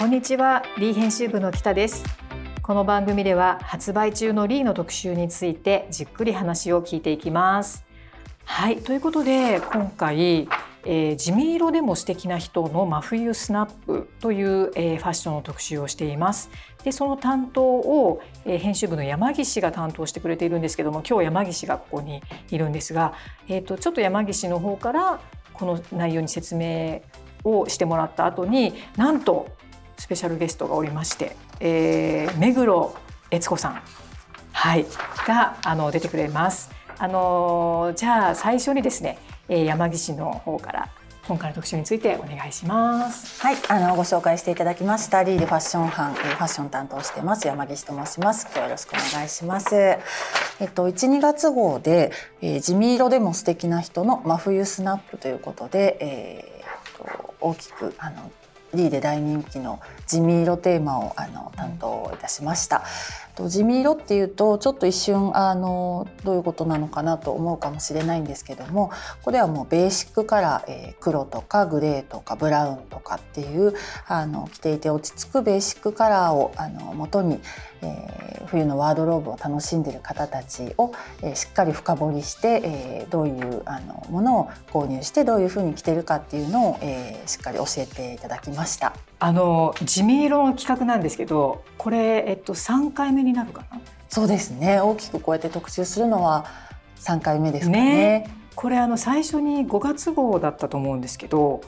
こんにちは。リー編集部の北です。この番組では発売中のリーの特集についてじっくり話を聞いていきます。はい。ということで今回えー、地味色でも素敵な人の真冬スナップという、えー、ファッションの特集をしています。でその担当を、えー、編集部の山岸が担当してくれているんですけども今日山岸がここにいるんですが、えーと、ちょっと山岸の方からこの内容に説明をしてもらった後になんとスペシャルゲストがおりまして、えー、目黒悦子さん、はい、があの出てくれます。あのじゃあ最初にですねえ山岸の方から今回の特集についてお願いします。はい、あのご紹介していただきましたリーでファッション班、えファッション担当してます山岸と申します。今日よろしくお願いします。えっと1、2月号で、えー、地味色でも素敵な人の真冬スナップということで、えー、と大きくあのリーで大人気の地味色テーマをあの担当いたしました。と地味色っていうとちょっと一瞬あのどういうことなのかなと思うかもしれないんですけどもこれはもうベーシックカラー、えー、黒とかグレーとかブラウンとかっていうあの着ていて落ち着くベーシックカラーをあの元に、えー、冬のワードローブを楽しんでいる方たちを、えー、しっかり深掘りして、えー、どういうあのものを購入してどういうふうに着てるかっていうのを、えー、しっかり教えていただきました。あの地味色の企画なんですけどこれ、えっと、3回目になるかな？そうですね大きくこうやって特集するのは3回目ですかね。ねこれあの最初に5月号だったと思うんですけど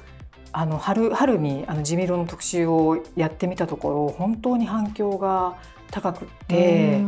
あの春春にあの地味色の特集をやってみたところ本当に反響が高くて。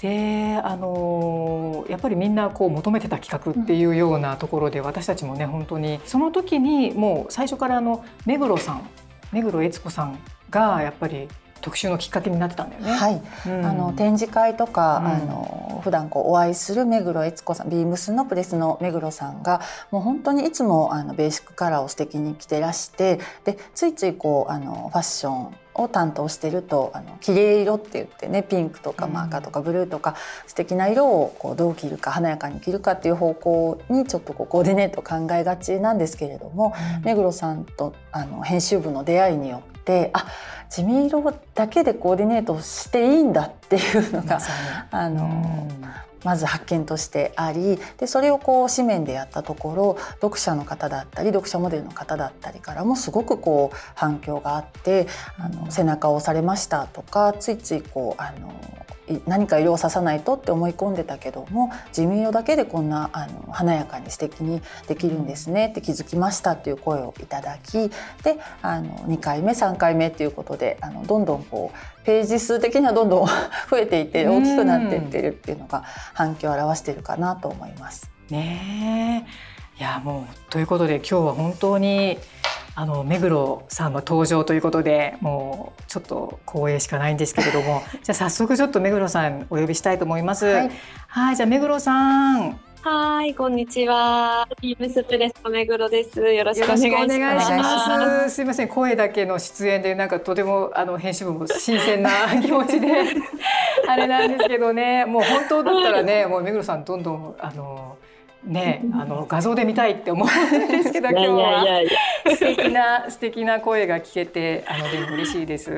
であのやっぱりみんなこう求めてた企画っていうようなところで、私たちもね本当にその時にもう最初からあの目黒さん目黒悦子さんがやっぱり特集のきっかけになってたんだよね。はい、うん、あの展示会とか、うん、あの普段こうお会いする目黒悦子さん、ビームスのプレスの目黒さんがもう本当にいつもあのベーシックカラーを素敵に着てらして、でついついこうあのファッションを担当してるとあの綺麗色って言ってねピンクとかマーカーとかブルーとか、うん、素敵な色をこうどう着るか華やかに着るかっていう方向にちょっとこうコーディネート考えがちなんですけれども、うん、目黒さんとあの編集部の出会いによってあ地味色だけでコーディネートしていいんだっていうのが、あの、まず発見としてありでそれをこう紙面でやったところ読者の方だったり読者モデルの方だったりからもすごくこう反響があってあの背中を押されましたとかついついこうあの何か色をささないとって思い込んでたけども地味色だけでこんなあの華やかに素敵にできるんですねって気づきましたっていう声をいただきであの2回目3回目っていうことであのどんどんこうページ数的にはどんどん 増えていって大きくなっていってるっていうのが反響を表しているかなと思います。ねいやもうということで今日は本当にあの目黒さんの登場ということでもうちょっと光栄しかないんですけれどもじゃあ早速ちょっと目黒さんお呼びしたいと思います。はい、はいじゃあ目黒さんはい、こんにちは。ビームスプレスの目黒です。よろしくお願いします。すみません、声だけの出演で、なんかとてもあの編集部も新鮮な 気持ちで。あれなんですけどね、もう本当だったらね、もう目黒さんどんどんあの。ね、あの画像で見たいって思うんですけど今日は素敵な素敵な声が聞けてあのでも嬉しいです。よ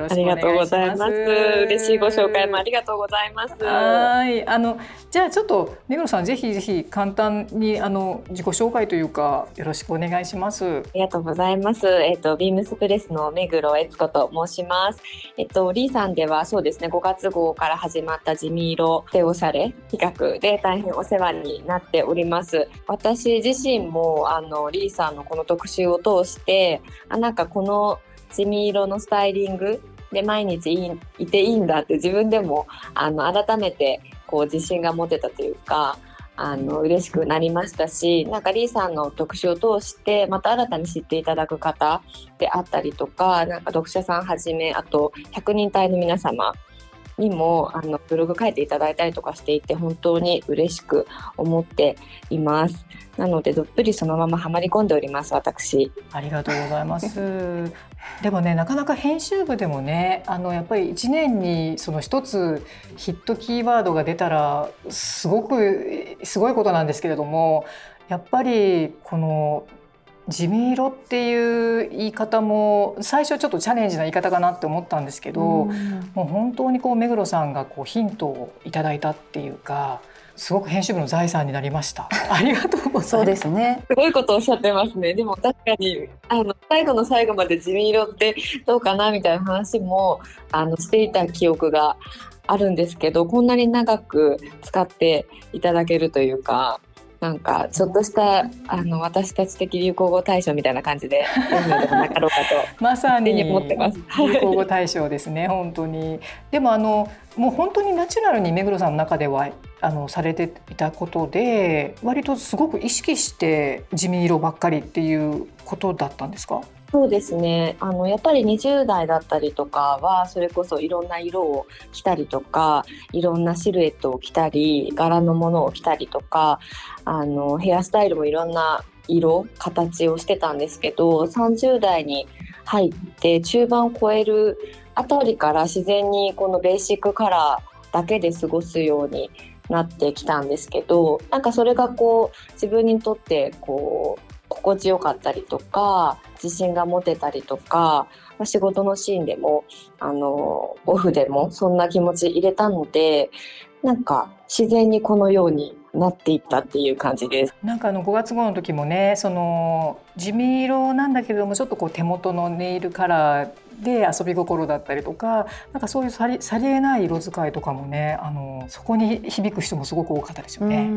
ろしくお願いします。嬉しいご紹介もありがとうございます。はいあのじゃあちょっと目黒さんぜひぜひ簡単にあの自己紹介というかよろしくお願いします。ありがとうございます。えっ、ー、とビームスプレスの目黒悦子と申します。えっ、ー、とリーさんではそうですね5月号から始まった地味色でおしゃれ企画で大変お世話になってております。私自身もあのリーさんのこの特集を通してあなんかこの地味色のスタイリングで毎日いいていいんだって自分でもあの改めてこう自信が持てたというかあの嬉しくなりましたしなんかリーさんの特集を通してまた新たに知っていただく方であったりとかなんか読者さんはじめあと100人隊の皆様にもあのブログ書いていただいたりとかしていて本当に嬉しく思っています。なのでどっぷりそのままはまり込んでおります私。ありがとうございます。でもねなかなか編集部でもねあのやっぱり1年にその一つヒットキーワードが出たらすごくすごいことなんですけれどもやっぱりこの地味色っていう言い方も最初ちょっとチャレンジな言い方かなって思ったんですけど、もう本当にこう目黒さんがこうヒントをいただいたっていうかすごく編集部の財産になりました。ありがとうございます。そうですね。すごいことおっしゃってますね。でも確かにあの最後の最後まで地味色ってどうかなみたいな話もあのしていた記憶があるんですけど、こんなに長く使っていただけるというか、なんかちょっとしたあの私たち的流行語大賞みたいな感じで読むのでもなかろうかとまさに思ってます流行語大賞ですね本当に。でもあのもう本当にナチュラルに目黒さんの中ではあのされていたことで割とすごく意識して地味色ばっかりっていうことだったんですか？そうですね。あのやっぱり20代だったりとかはそれこそいろんな色を着たりとかいろんなシルエットを着たり柄のものを着たりとかあのヘアスタイルもいろんな色形をしてたんですけど30代に入って中盤を超えるあたりから自然にこのベーシックカラーだけで過ごすようになってきたんですけどなんかそれがこう自分にとってこう心地よかったりとか自信が持てたりとか、まあ、仕事のシーンでもあのオフでもそんな気持ち入れたのでなんか自然にこのようになっていったっていう感じです。なんかあの5月号の時もねその地味色なんだけれどもちょっとこう手元のネイルカラーで遊び心だったりとかなんかそういうさりさりげない色使いとかもねあのそこに響く人もすごく多かったですよね。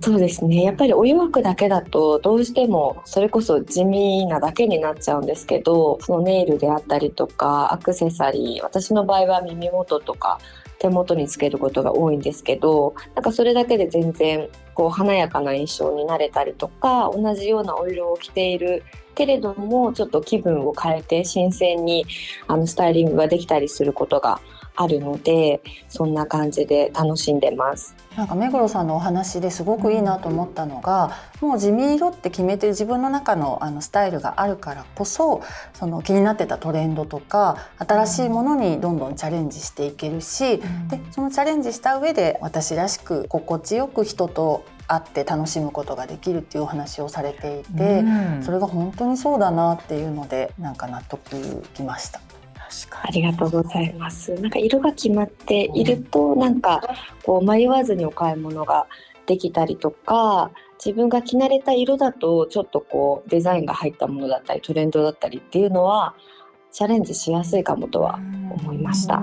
そうですね。やっぱりお洋服だけだとどうしてもそれこそ地味なだけになっちゃうんですけどそのネイルであったりとかアクセサリー私の場合は耳元とか手元につけることが多いんですけどなんかそれだけで全然こう華やかな印象になれたりとか同じようなお色を着ているけれどもちょっと気分を変えて新鮮にあのスタイリングができたりすることがあるのでそんな感じで楽しんでます。なんか目黒さんのお話ですごくいいなと思ったのが、もう地味色って決めてる自分の中のあのスタイルがあるからこそその気になってたトレンドとか新しいものにどんどんチャレンジしていけるし、うん、でそのチャレンジした上で私らしく心地よく人と会って楽しむことができるっていうお話をされていて、うん、それが本当にそうだなっていうのでなんか納得きました。ありがとうございます。なんか色が決まっていると、なんかこう迷わずにお買い物ができたりとか、自分が着慣れた色だとちょっとこうデザインが入ったものだったりトレンドだったりっていうのはチャレンジしやすいかもとは思いました。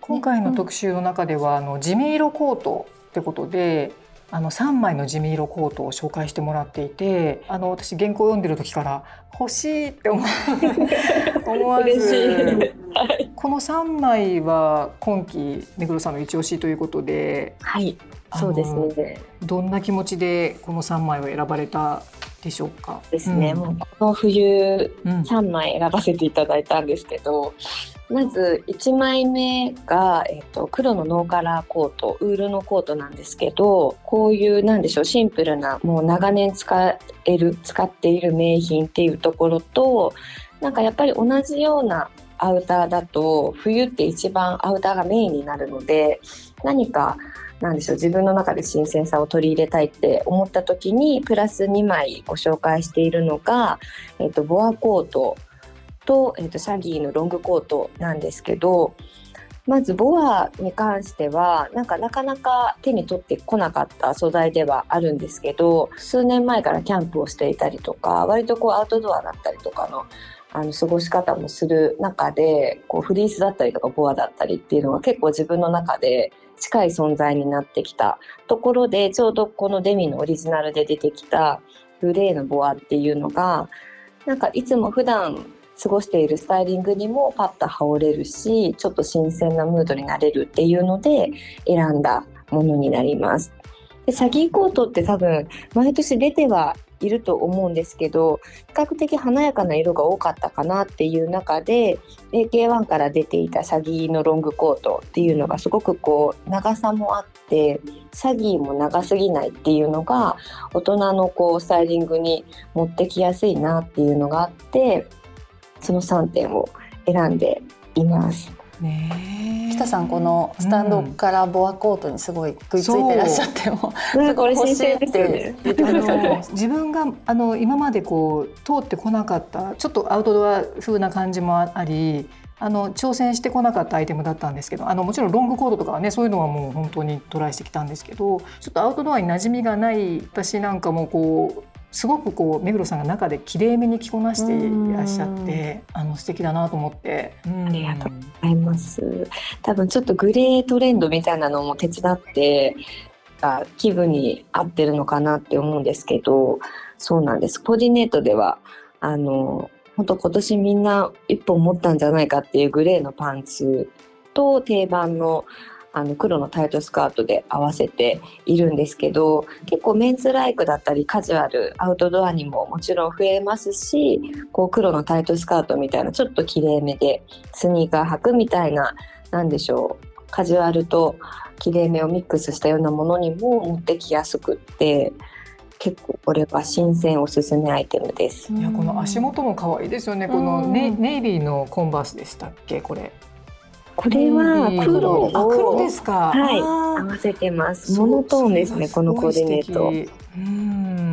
今回の特集の中では、あの地味色コートってことであの3枚の地味色コートを紹介してもらっていてあの私原稿を読んでる時から欲しいって思 思わずこの3枚は今期目黒さんの一押しということで、はい、そうですねどんな気持ちでこの3枚を選ばれたでしょうか？ですね、うん、もうこの冬3枚選ばせていただいたんですけど、まず1枚目が、えーと、黒のノーカラーコートウールのコートなんですけどこういうなんでしょうシンプルなもう長年使える使っている名品っていうところとなんかやっぱり同じようなアウターだと冬って一番アウターがメインになるので何かなんでしょう自分の中で新鮮さを取り入れたいって思った時にプラス2枚ご紹介しているのが、えーとボアコートと,、えーと、シャギーのロングコートなんですけどまずボアに関してはなんかなかなか手に取ってこなかった素材ではあるんですけど数年前からキャンプをしていたりとか割とこうアウトドアだったりとかのあの過ごし方もする中でこうフリースだったりとかボアだったりっていうのが結構自分の中で近い存在になってきたところでちょうどこのデミのオリジナルで出てきたグレーのボアっていうのがなんかいつも普段過ごしているスタイリングにもパッと羽織れるしちょっと新鮮なムードになれるっていうので選んだものになります。でシャギーコートって多分毎年出てはいると思うんですけど比較的華やかな色が多かったかなっていう中で AK1 から出ていたシャギのロングコートっていうのがすごくこう長さもあってシャギも長すぎないっていうのが大人のこうスタイリングに持ってきやすいなっていうのがあってその3点を選んでいます。ね。北さんこのスタンドからボアコートにすごい食いついてらっしゃっても、うん、すごい欲しいって。言ってくださってました。自分があの今までこう通ってこなかったちょっとアウトドア風な感じもありあの挑戦してこなかったアイテムだったんですけどあのもちろんロングコートとかはねそういうのはもう本当にトライしてきたんですけどちょっとアウトドアに馴染みがない私なんかもこうすごくこう目黒さんが中で綺麗めに着こなしていらっしゃってあの素敵だなと思って。ありがとうございます。多分ちょっとグレートレンドみたいなのも手伝ってあ気分に合ってるのかなって思うんですけどそうなんですコーディネートではあの本当今年みんな一本持ったんじゃないかっていうグレーのパンツと定番のあの黒のタイトスカートで合わせているんですけど結構メンズライクだったりカジュアルアウトドアにももちろん増えますしこう黒のタイトスカートみたいなちょっときれいめでスニーカー履くみたいななんでしょうカジュアルときれいめをミックスしたようなものにも持ってきやすくって結構これは新鮮おすすめアイテムです。いやこの足元も可愛いですよね。このネうんネイビーのコンバースでしたっけ？これ。これは黒をあ黒ですか。はい合わせてます。モノトーンですねこのコーディネート。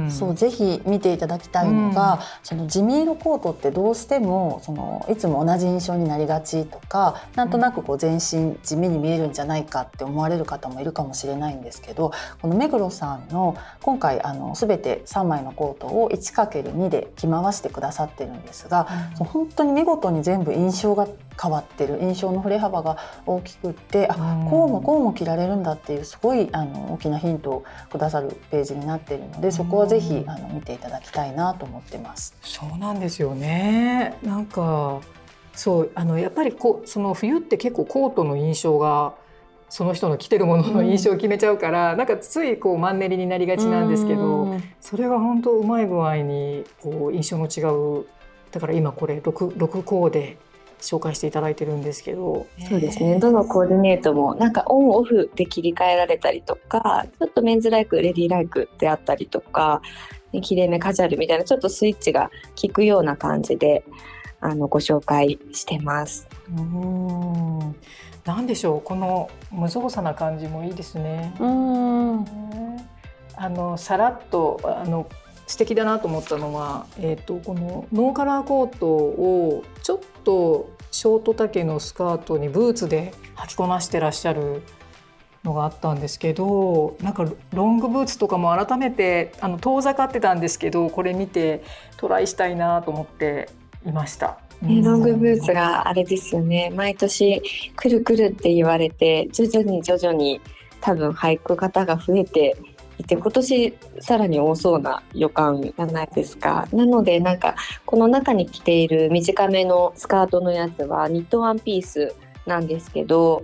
そうぜひ見ていただきたいのが、その地味色コートってどうしてもそのいつも同じ印象になりがちとかなんとなくこう全身地味に見えるんじゃないかって思われる方もいるかもしれないんですけどこの目黒さんの今回あの全て3枚のコートを 1×2 で着回してくださってるんですが、そう本当に見事に全部印象が変わってる印象の振れ幅が大きくってあうん。こうもこうも着られるんだっていうすごいあの大きなヒントをくださるページになっているのでそこはぜひあの見ていただきたいなと思ってます。そうなんですよね。なんかそうあのやっぱりこうその冬って結構コートの印象がその人の着てるものの印象を決めちゃうから、なんかついこうマンネリになりがちなんですけど、うんそれが本当うまい具合にこう印象の違うだから今これ 6, 6コーデ紹介していただいてるんですけどそうですね。どのコーディネートもなんかオンオフで切り替えられたりとか、ちょっとメンズライク、レディーライクであったりとか、ねきれいめカジュアルみたいなちょっとスイッチが効くような感じであのご紹介してます。うんなんでしょうこの無造作な感じもいいですね。うんあのさらっとあの素敵だなと思ったのは、えー、とこのノーカラーコートをちょっとショート丈のスカートにブーツで履きこなしてらっしゃるのがあったんですけどなんかロングブーツとかも改めてあの遠ざかってたんですけどこれ見てトライしたいなと思っていました。ね、ロングブーツがあれですよね毎年くるくるって言われて徐々に徐々に多分履く方が増えていて今年さらに多そうな予感じゃないですか？なのでなんかこの中に着ている短めのスカートのやつはニットワンピースなんですけど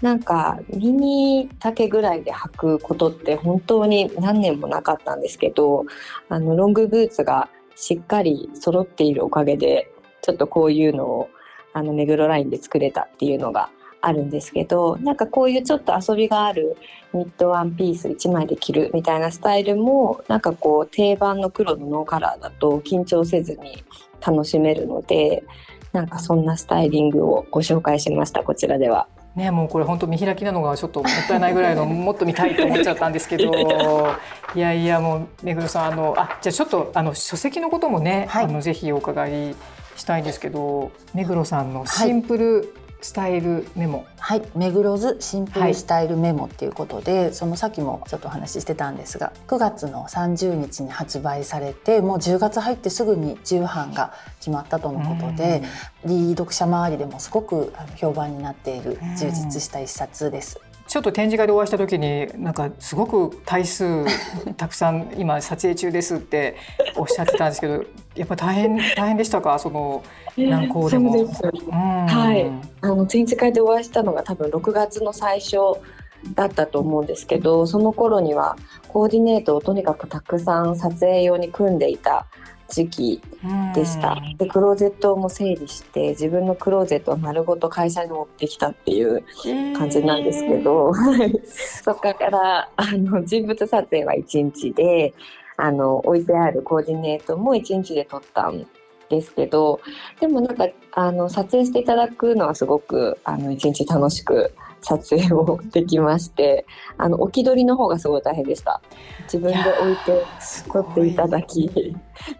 なんかミニ丈ぐらいで履くことって本当に何年もなかったんですけどあのロングブーツがしっかり揃っているおかげでちょっとこういうのをあの目黒ラインで作れたっていうのがあるんですけどなんかこういうちょっと遊びがあるニットワンピース1枚で着るみたいなスタイルもなんかこう定番の黒のノーカラーだと緊張せずに楽しめるのでなんかそんなスタイリングをご紹介しましたこちらでは。ね、もうこれ本当見開きなのがちょっともったいないぐらいのもっと見たいと思っちゃったんですけど。いやいやもう目黒さんあのあじゃあちょっとあの書籍のこともね、はい。あのぜひお伺いしたいんですけど目黒さんのシンプルスタイルメモ、はい、目黒図シンプルスタイルメモっていうことで、そのさっきもちょっとお話ししてたんですが9月の30日に発売されてもう10月入ってすぐに重版が決まったとのことで、リー読者周りでもすごく評判になっている充実した一冊です。ちょっと展示会でお会いした時になんかすごく体数 たくさん今撮影中ですっておっしゃってたんですけど やっぱ大変大変でしたか？その何校でも。そうではい。あの展示会でお会いしたのが多分6月の最初だったと思うんですけどその頃にはコーディネートをとにかくたくさん撮影用に組んでいた時期でした。でクローゼットも整理して自分のクローゼットを丸ごと会社に持ってきたっていう感じなんですけど、はいそこからあの人物撮影は1日であの置いてあるコーディネートも1日で撮ったんですけどでもなんかあの撮影していただくのはすごくあの一日楽しく撮影をできましてあの置き撮りの方がすごい大変でした。自分で置いて撮っていただき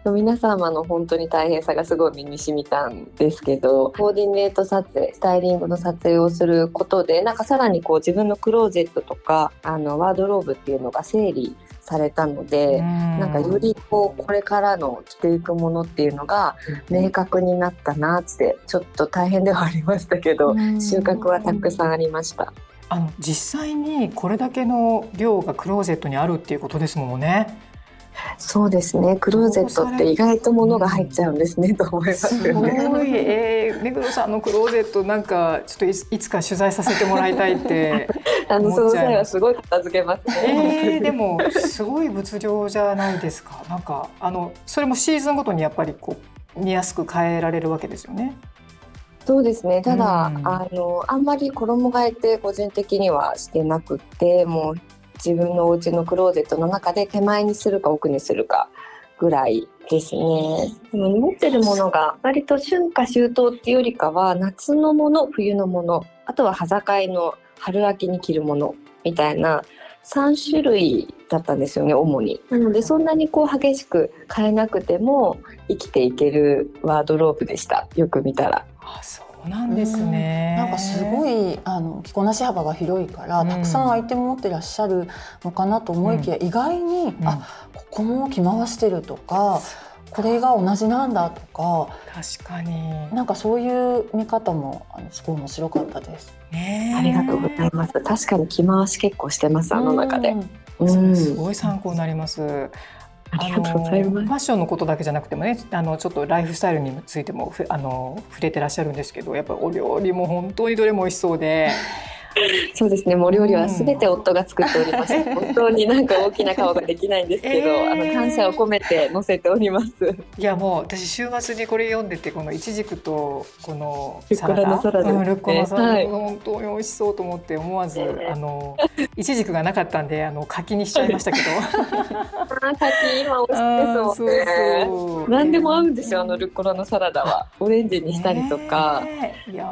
皆様の本当に大変さがすごい身に染みたんですけどコーディネート撮影スタイリングの撮影をすることでなんかさらにこう自分のクローゼットとかあのワードローブっていうのが整理されたので、んなんかよりこうこれからの着ていくものっていうのが明確になったなってちょっと大変ではありましたけど収穫はたくさんありました。あの実際にこれだけの量がクローゼットにあるっていうことですもんね。そうですね。クローゼットって意外と物が入っちゃうんですね、うん、と思いますよね。すごい、えー、目黒さんのクローゼットなんかちょっといつか取材させてもらいたいってあのその際はすごい片付けますね。えー、でもすごい物量じゃないですか。なんかあのそれもシーズンごとにやっぱりこう見やすく変えられるわけですよね。そうですねただ、うん、あのあんまり衣替えって個人的にはしてなくてもう自分のお家のクローゼットの中で手前にするか奥にするかぐらいですね。でも持ってるものが割と春夏秋冬っていうよりかは夏のもの冬のものあとは端境の春秋に着るものみたいな3種類だったんですよね主に。なのでそんなにこう激しく変えなくても生きていけるワードローブでしたよく見たら。あそうなんですね。なんかすごいあの着こなし幅が広いから、うん、たくさんアイテム持ってらっしゃるのかなと思いきや、うん、意外に、うん、あここも着回してるとか。これが同じなんだとか確かになんかそういう見方もあのすごい面白かったです。ねありがとうございます。確かに着回し結構してますあの中で。うん、すごい参考になります。ファッションのことだけじゃなくてもねあのちょっとライフスタイルについてもあの触れてらっしゃるんですけどやっぱお料理も本当にどれも美味しそうで。そうですね。もう料理はすべて夫が作っております。うん、本当になんか大きな顔ができないんですけど、えー、あの感謝を込めて載せております。いやもう私週末にこれ読んでてこのいちじくとこのサラダ、ルッコラサラダ、ね、ルッコラサラダ、はい、本当に美味しそうと思って思わず、あのいちじくがなかったんであの柿にしちゃいましたけど。あ柿今美味しいですもんね。そうそう何でも合うんですよあのルッコラのサラダは。オレンジにしたりとか、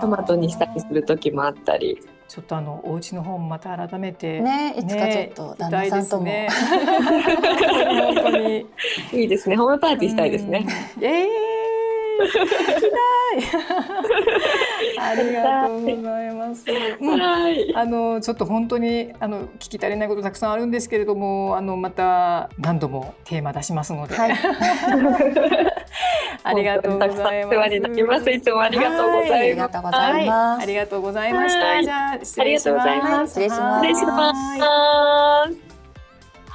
トマトにしたりする時もあったり。ちょっとあのお家の本また改めてねいつかちょっと旦那さんとも、ね、本当にいいですねホームパーティーしたいですね。ええー、行きたい。ありがとうございます。はい、あのちょっと本当にあの聞き足りないことたくさんあるんですけれども、あのまた何度もテーマ出しますので。はい、ありがとうございます。いつもありがとうございます。ありがとうございました。じゃあ失礼します。失礼します。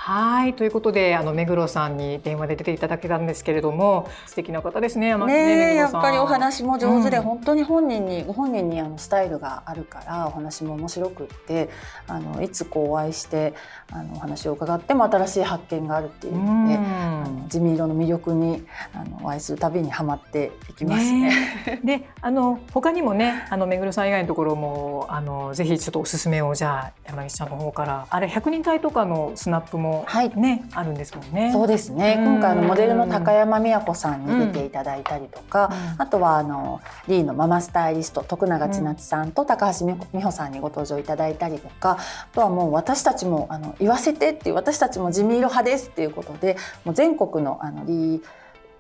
はい。ということであの目黒さんに電話で出ていただけたんですけれども素敵な方ですね。ねねやっぱりお話も上手で、うん、本当に本人にご本人にあのスタイルがあるからお話も面白くってあのいつこうお会いしてあのお話を伺っても新しい発見があるっていうので、うん、あの地味色の魅力にあのお会いするたびにはまっていきますね。ねであの他にもねあの目黒さん以外のところもあのぜひちょっとおすすめをじゃあ山岸さんの方から。あれ100人隊とかのスナップもはいねあるんですもんね。そうですね。今回のモデルの高山美也子さんに出ていただいたりとか、あとはあのリーのママスタイリスト徳永千夏さんと高橋美穂さんにご登場いただいたりとか、あとはもう私たちもあの言わせてっていう私たちも地味色派ですっていうことで、もう全国のあのリー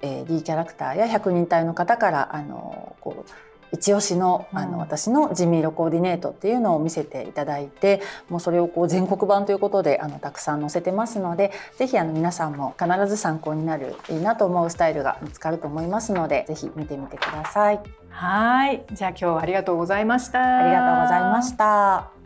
えー、リーキャラクターや百人隊の方からあのこう一押しのあの、私の地味色コーディネートっていうのを見せていただいてもうそれをこう全国版ということであのたくさん載せてますので是非皆さんも必ず参考になるいいなと思うスタイルが見つかると思いますので是非見てみてください。はいじゃあ今日はありがとうございました。ありがとうございました。